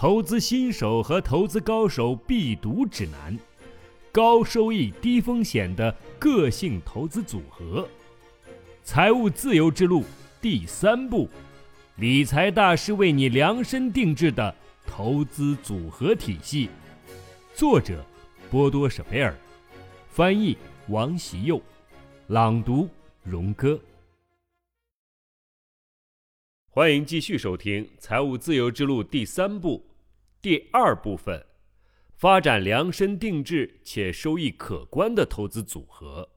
投资新手和投资高手必读指南，高收益低风险的个性投资组合，财务自由之路第三步，理财大师为你量身定制的投资组合体系。作者：波多舍贝尔，翻译：王习佑，朗读：荣哥。欢迎继续收听《财务自由之路》第三部。第二部分，发展量身定制且收益可观的投资组合。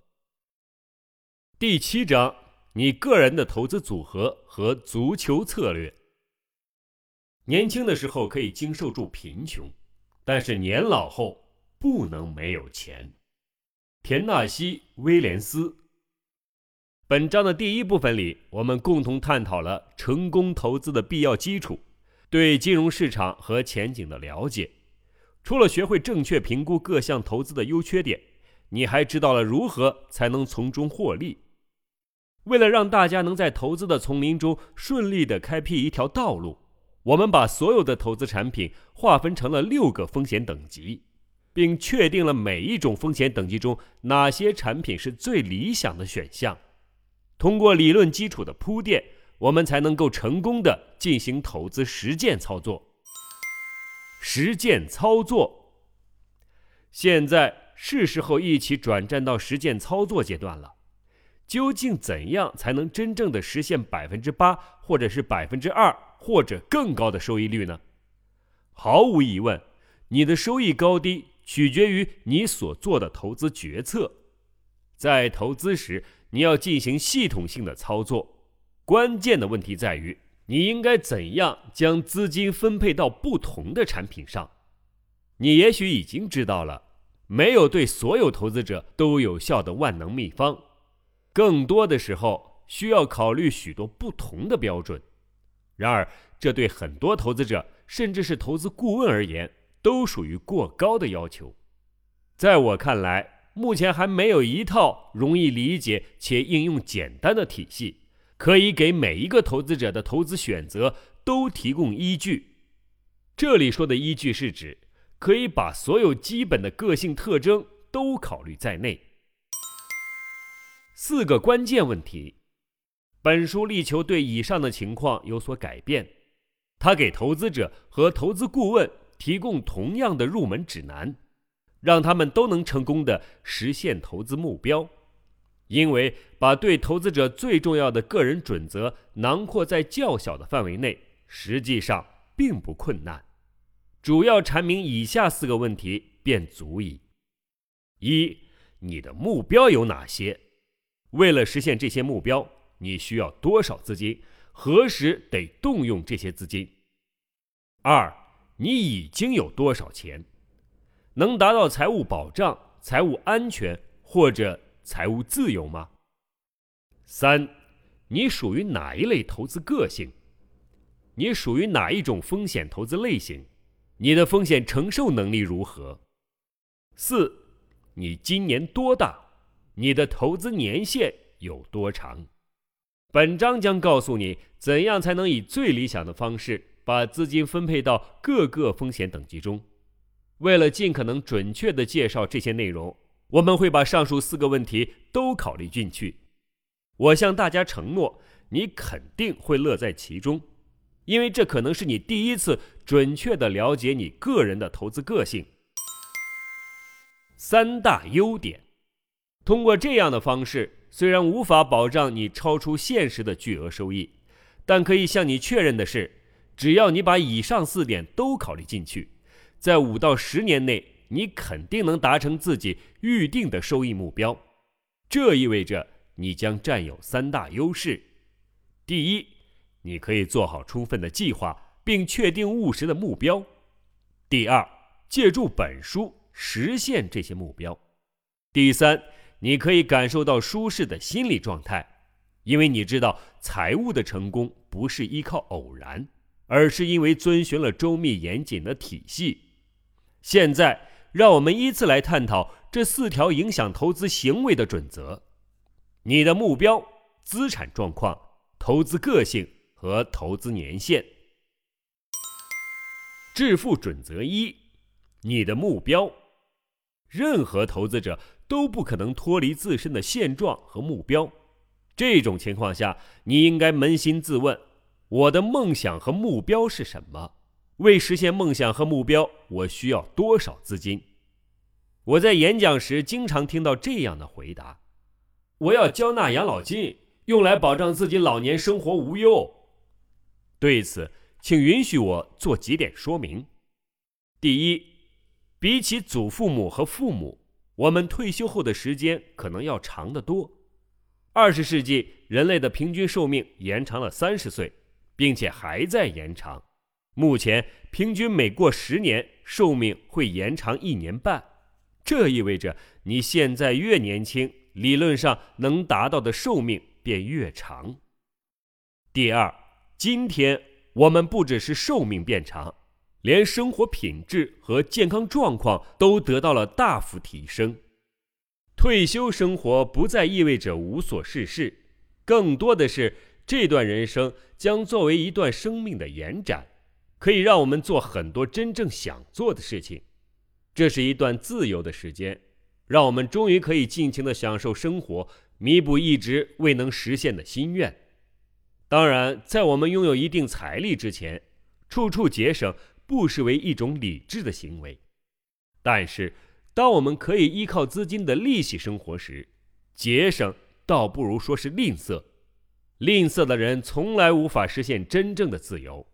第七章，你个人的投资组合和足球策略。年轻的时候可以经受住贫穷，但是年老后不能没有钱。田纳西·威廉斯。本章的第一部分里，我们共同探讨了成功投资的必要基础。对金融市场和前景的了解，除了学会正确评估各项投资的优缺点，你还知道了如何才能从中获利。为了让大家能在投资的丛林中顺利地开辟一条道路，我们把所有的投资产品划分成了六个风险等级，并确定了每一种风险等级中哪些产品是最理想的选项。通过理论基础的铺垫。我们才能够成功的进行投资实践操作。实践操作，现在是时候一起转战到实践操作阶段了。究竟怎样才能真正的实现百分之八，或者是百分之二，或者更高的收益率呢？毫无疑问，你的收益高低取决于你所做的投资决策。在投资时，你要进行系统性的操作。关键的问题在于，你应该怎样将资金分配到不同的产品上？你也许已经知道了，没有对所有投资者都有效的万能秘方，更多的时候需要考虑许多不同的标准。然而，这对很多投资者，甚至是投资顾问而言，都属于过高的要求。在我看来，目前还没有一套容易理解且应用简单的体系。可以给每一个投资者的投资选择都提供依据。这里说的依据是指可以把所有基本的个性特征都考虑在内。四个关键问题，本书力求对以上的情况有所改变。他给投资者和投资顾问提供同样的入门指南，让他们都能成功的实现投资目标。因为把对投资者最重要的个人准则囊括在较小的范围内，实际上并不困难。主要阐明以下四个问题便足矣：一、你的目标有哪些？为了实现这些目标，你需要多少资金？何时得动用这些资金？二、你已经有多少钱？能达到财务保障、财务安全或者？财务自由吗？三，你属于哪一类投资个性？你属于哪一种风险投资类型？你的风险承受能力如何？四，你今年多大？你的投资年限有多长？本章将告诉你怎样才能以最理想的方式把资金分配到各个风险等级中。为了尽可能准确地介绍这些内容。我们会把上述四个问题都考虑进去。我向大家承诺，你肯定会乐在其中，因为这可能是你第一次准确的了解你个人的投资个性。三大优点，通过这样的方式，虽然无法保障你超出现实的巨额收益，但可以向你确认的是，只要你把以上四点都考虑进去，在五到十年内。你肯定能达成自己预定的收益目标，这意味着你将占有三大优势：第一，你可以做好充分的计划并确定务实的目标；第二，借助本书实现这些目标；第三，你可以感受到舒适的心理状态，因为你知道财务的成功不是依靠偶然，而是因为遵循了周密严谨的体系。现在。让我们依次来探讨这四条影响投资行为的准则：你的目标、资产状况、投资个性和投资年限。致富准则一：你的目标。任何投资者都不可能脱离自身的现状和目标。这种情况下，你应该扪心自问：我的梦想和目标是什么？为实现梦想和目标，我需要多少资金？我在演讲时经常听到这样的回答：我要交纳养老金，用来保障自己老年生活无忧。对此，请允许我做几点说明。第一，比起祖父母和父母，我们退休后的时间可能要长得多。二十世纪，人类的平均寿命延长了三十岁，并且还在延长。目前，平均每过十年，寿命会延长一年半。这意味着你现在越年轻，理论上能达到的寿命便越长。第二，今天我们不只是寿命变长，连生活品质和健康状况都得到了大幅提升。退休生活不再意味着无所事事，更多的是这段人生将作为一段生命的延展，可以让我们做很多真正想做的事情。这是一段自由的时间，让我们终于可以尽情的享受生活，弥补一直未能实现的心愿。当然，在我们拥有一定财力之前，处处节省不失为一种理智的行为。但是，当我们可以依靠资金的利息生活时，节省倒不如说是吝啬。吝啬的人从来无法实现真正的自由。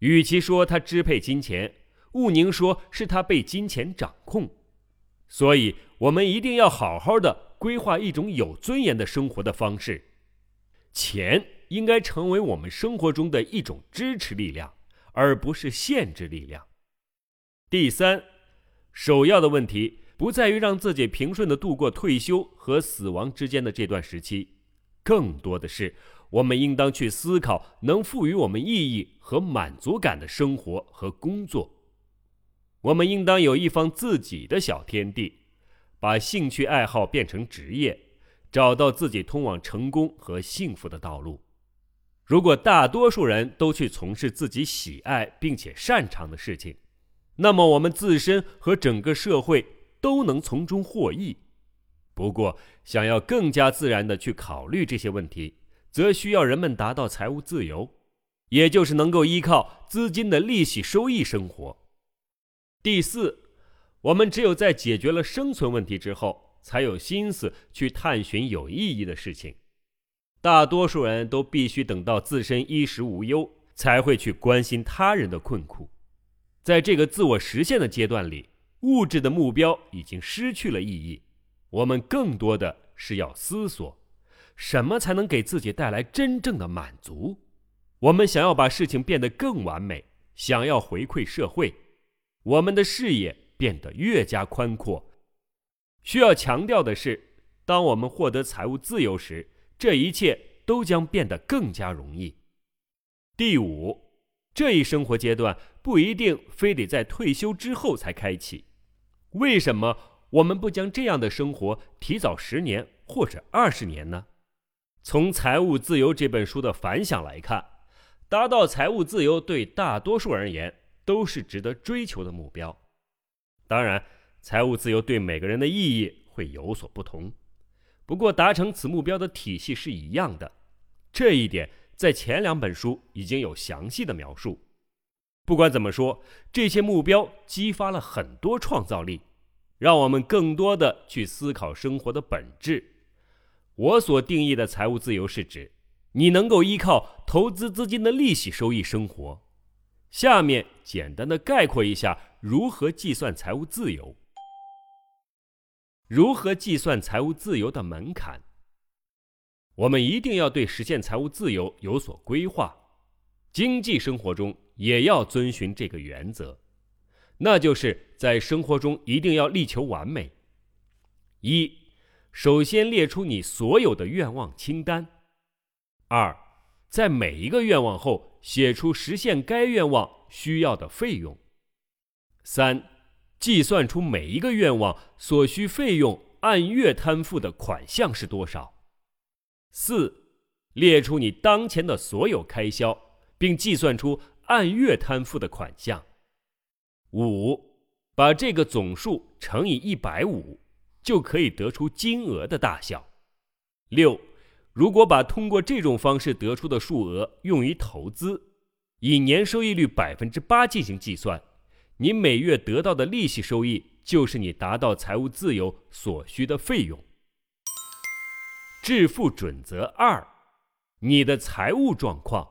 与其说他支配金钱，毋宁说是他被金钱掌控。所以，我们一定要好好的规划一种有尊严的生活的方式。钱应该成为我们生活中的一种支持力量，而不是限制力量。第三。首要的问题不在于让自己平顺的度过退休和死亡之间的这段时期，更多的是我们应当去思考能赋予我们意义和满足感的生活和工作。我们应当有一方自己的小天地，把兴趣爱好变成职业，找到自己通往成功和幸福的道路。如果大多数人都去从事自己喜爱并且擅长的事情，那么我们自身和整个社会都能从中获益。不过，想要更加自然的去考虑这些问题，则需要人们达到财务自由，也就是能够依靠资金的利息收益生活。第四，我们只有在解决了生存问题之后，才有心思去探寻有意义的事情。大多数人都必须等到自身衣食无忧，才会去关心他人的困苦。在这个自我实现的阶段里，物质的目标已经失去了意义。我们更多的是要思索，什么才能给自己带来真正的满足。我们想要把事情变得更完美，想要回馈社会，我们的视野变得越加宽阔。需要强调的是，当我们获得财务自由时，这一切都将变得更加容易。第五。这一生活阶段不一定非得在退休之后才开启，为什么我们不将这样的生活提早十年或者二十年呢？从《财务自由》这本书的反响来看，达到财务自由对大多数而言都是值得追求的目标。当然，财务自由对每个人的意义会有所不同，不过达成此目标的体系是一样的，这一点。在前两本书已经有详细的描述。不管怎么说，这些目标激发了很多创造力，让我们更多的去思考生活的本质。我所定义的财务自由是指，你能够依靠投资资金的利息收益生活。下面简单的概括一下如何计算财务自由。如何计算财务自由的门槛？我们一定要对实现财务自由有所规划，经济生活中也要遵循这个原则，那就是在生活中一定要力求完美。一，首先列出你所有的愿望清单；二，在每一个愿望后写出实现该愿望需要的费用；三，计算出每一个愿望所需费用按月摊付的款项是多少。四，列出你当前的所有开销，并计算出按月摊付的款项。五，把这个总数乘以一百五，就可以得出金额的大小。六，如果把通过这种方式得出的数额用于投资，以年收益率百分之八进行计算，你每月得到的利息收益就是你达到财务自由所需的费用。致富准则二：你的财务状况。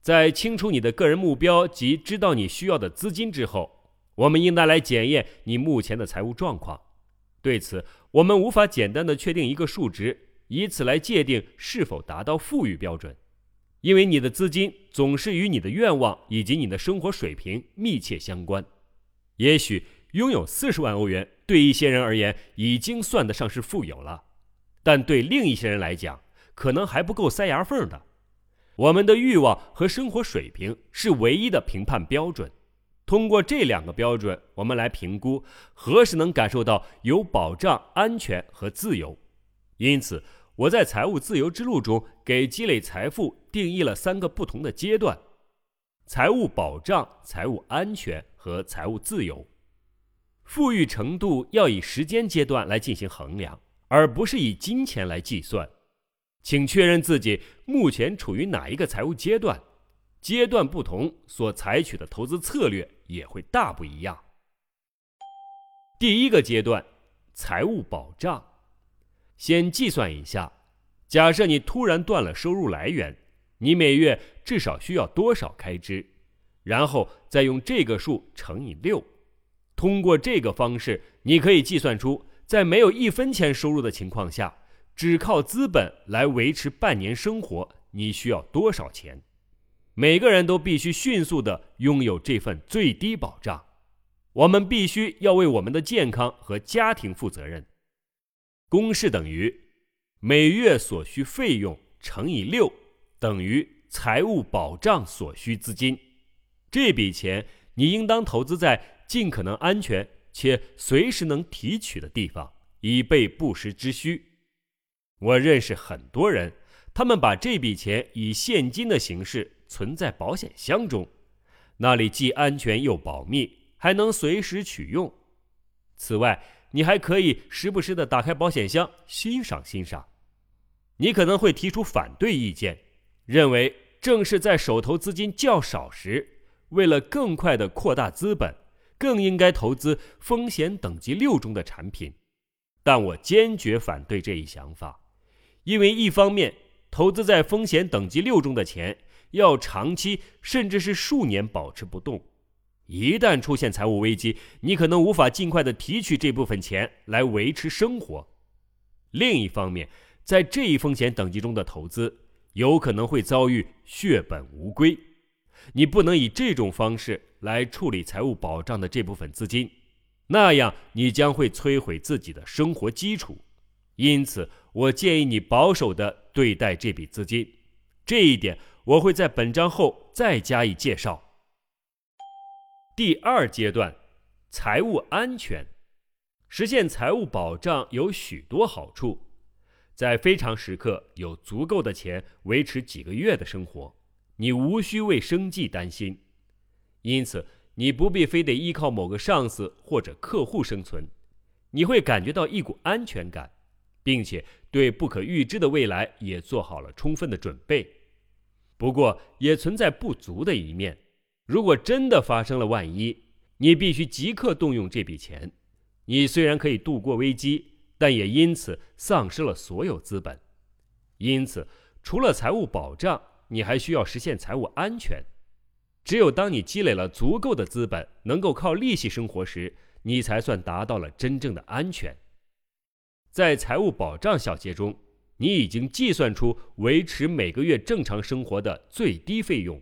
在清楚你的个人目标及知道你需要的资金之后，我们应当来检验你目前的财务状况。对此，我们无法简单的确定一个数值，以此来界定是否达到富裕标准，因为你的资金总是与你的愿望以及你的生活水平密切相关。也许拥有四十万欧元对一些人而言已经算得上是富有了。但对另一些人来讲，可能还不够塞牙缝的。我们的欲望和生活水平是唯一的评判标准。通过这两个标准，我们来评估何时能感受到有保障、安全和自由。因此，我在财务自由之路中给积累财富定义了三个不同的阶段：财务保障、财务安全和财务自由。富裕程度要以时间阶段来进行衡量。而不是以金钱来计算，请确认自己目前处于哪一个财务阶段，阶段不同所采取的投资策略也会大不一样。第一个阶段，财务保障。先计算一下，假设你突然断了收入来源，你每月至少需要多少开支？然后再用这个数乘以六。通过这个方式，你可以计算出。在没有一分钱收入的情况下，只靠资本来维持半年生活，你需要多少钱？每个人都必须迅速的拥有这份最低保障。我们必须要为我们的健康和家庭负责任。公式等于每月所需费用乘以六，等于财务保障所需资金。这笔钱你应当投资在尽可能安全。且随时能提取的地方，以备不时之需。我认识很多人，他们把这笔钱以现金的形式存在保险箱中，那里既安全又保密，还能随时取用。此外，你还可以时不时的打开保险箱欣赏欣赏。你可能会提出反对意见，认为正是在手头资金较少时，为了更快的扩大资本。更应该投资风险等级六中的产品，但我坚决反对这一想法，因为一方面，投资在风险等级六中的钱要长期甚至是数年保持不动，一旦出现财务危机，你可能无法尽快的提取这部分钱来维持生活；另一方面，在这一风险等级中的投资有可能会遭遇血本无归，你不能以这种方式。来处理财务保障的这部分资金，那样你将会摧毁自己的生活基础。因此，我建议你保守的对待这笔资金。这一点我会在本章后再加以介绍。第二阶段，财务安全，实现财务保障有许多好处。在非常时刻，有足够的钱维持几个月的生活，你无需为生计担心。因此，你不必非得依靠某个上司或者客户生存，你会感觉到一股安全感，并且对不可预知的未来也做好了充分的准备。不过，也存在不足的一面。如果真的发生了万一，你必须即刻动用这笔钱。你虽然可以度过危机，但也因此丧失了所有资本。因此，除了财务保障，你还需要实现财务安全。只有当你积累了足够的资本，能够靠利息生活时，你才算达到了真正的安全。在财务保障小节中，你已经计算出维持每个月正常生活的最低费用，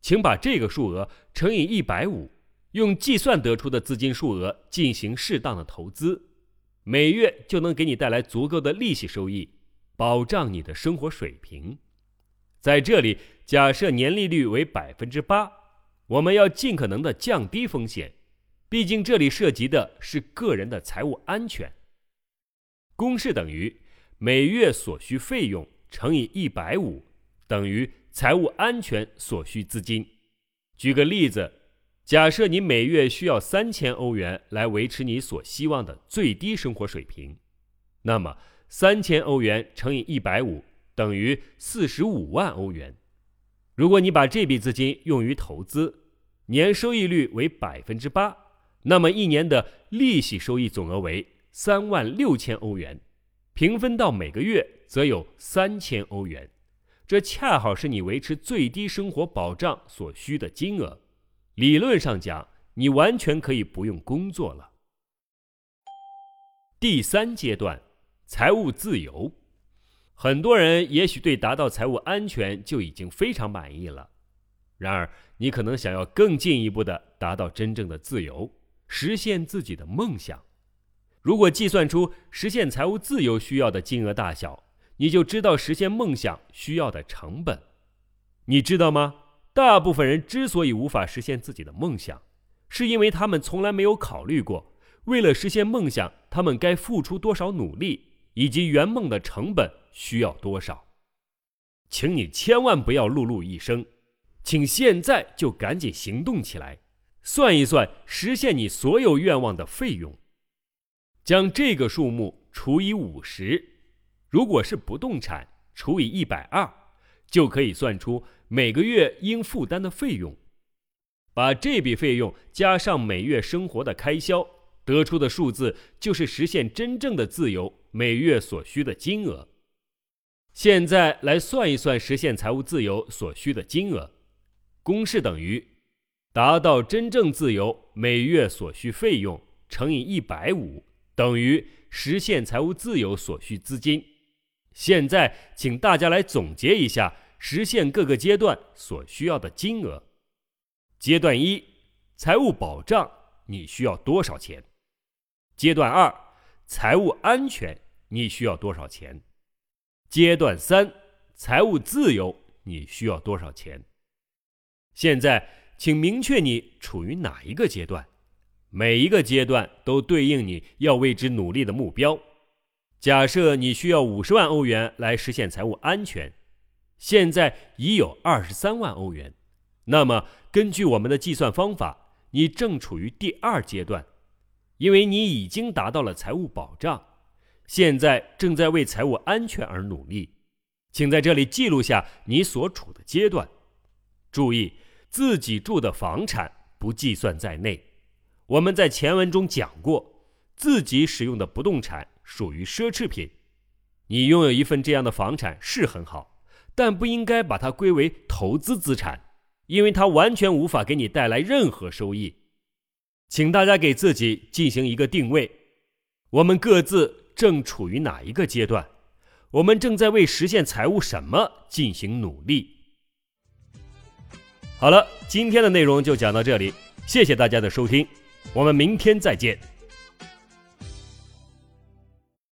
请把这个数额乘以一百五，用计算得出的资金数额进行适当的投资，每月就能给你带来足够的利息收益，保障你的生活水平。在这里，假设年利率为百分之八，我们要尽可能的降低风险，毕竟这里涉及的是个人的财务安全。公式等于每月所需费用乘以一百五，等于财务安全所需资金。举个例子，假设你每月需要三千欧元来维持你所希望的最低生活水平，那么三千欧元乘以一百五等于四十五万欧元。如果你把这笔资金用于投资，年收益率为百分之八，那么一年的利息收益总额为三万六千欧元，平分到每个月则有三千欧元。这恰好是你维持最低生活保障所需的金额。理论上讲，你完全可以不用工作了。第三阶段，财务自由。很多人也许对达到财务安全就已经非常满意了，然而你可能想要更进一步的达到真正的自由，实现自己的梦想。如果计算出实现财务自由需要的金额大小，你就知道实现梦想需要的成本。你知道吗？大部分人之所以无法实现自己的梦想，是因为他们从来没有考虑过，为了实现梦想，他们该付出多少努力，以及圆梦的成本需要多少。请你千万不要碌碌一生，请现在就赶紧行动起来，算一算实现你所有愿望的费用，将这个数目除以五十，如果是不动产，除以一百二。就可以算出每个月应负担的费用，把这笔费用加上每月生活的开销，得出的数字就是实现真正的自由每月所需的金额。现在来算一算实现财务自由所需的金额，公式等于达到真正自由每月所需费用乘以一百五，等于实现财务自由所需资金。现在，请大家来总结一下。实现各个阶段所需要的金额。阶段一，财务保障，你需要多少钱？阶段二，财务安全，你需要多少钱？阶段三，财务自由，你需要多少钱？现在，请明确你处于哪一个阶段。每一个阶段都对应你要为之努力的目标。假设你需要五十万欧元来实现财务安全。现在已有二十三万欧元，那么根据我们的计算方法，你正处于第二阶段，因为你已经达到了财务保障，现在正在为财务安全而努力。请在这里记录下你所处的阶段。注意，自己住的房产不计算在内。我们在前文中讲过，自己使用的不动产属于奢侈品。你拥有一份这样的房产是很好。但不应该把它归为投资资产，因为它完全无法给你带来任何收益。请大家给自己进行一个定位：我们各自正处于哪一个阶段？我们正在为实现财务什么进行努力？好了，今天的内容就讲到这里，谢谢大家的收听，我们明天再见。